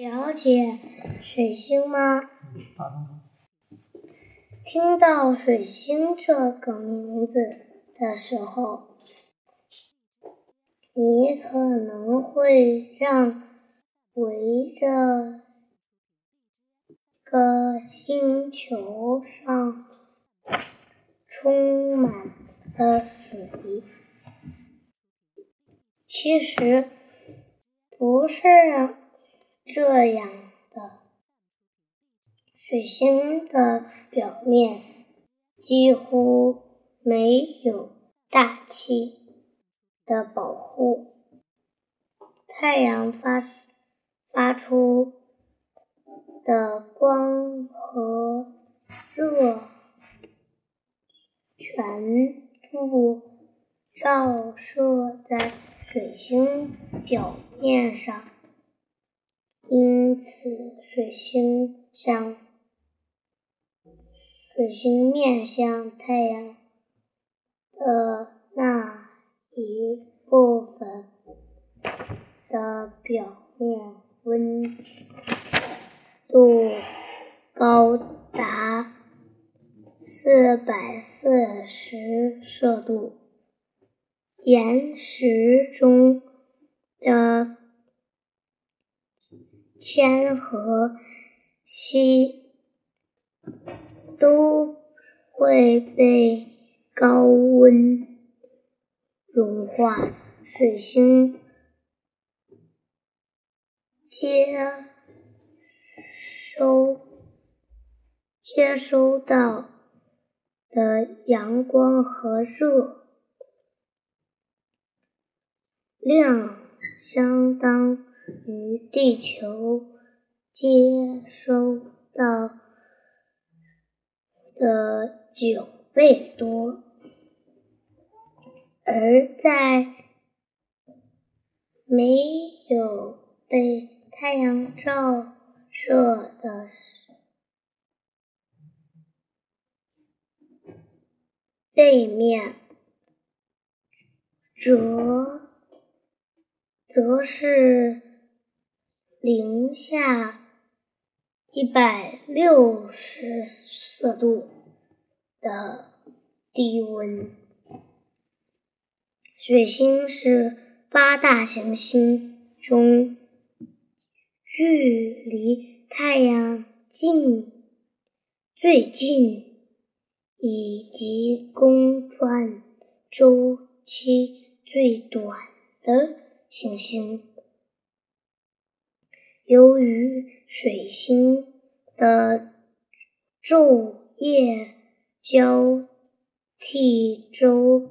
了解水星吗？听到水星这个名字的时候，你可能会让围着个星球上充满了水。其实不是啊这样的，水星的表面几乎没有大气的保护，太阳发发出的光和热全部照射在。水星表面上，因此水星向水星面向太阳的那一部分的表面温度高达四百四十摄度。岩石中的铅和锡都会被高温融化。水星接收接收到的阳光和热。量相当于地球接收到的九倍多，而在没有被太阳照射的背面，则。则是零下一百六十摄度的低温。水星是八大行星中距离太阳近、最近，以及公转周期最短的。行星由于水星的昼夜交替周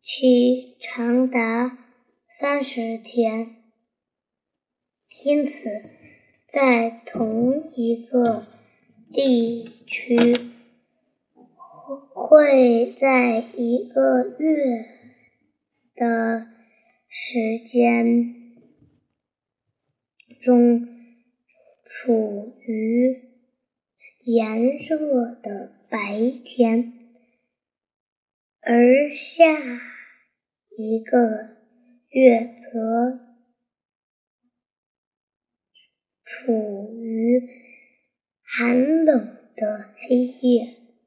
期长达三十天，因此在同一个地区会在一个月的。时间中处于炎热的白天，而下一个月则处于寒冷的黑夜。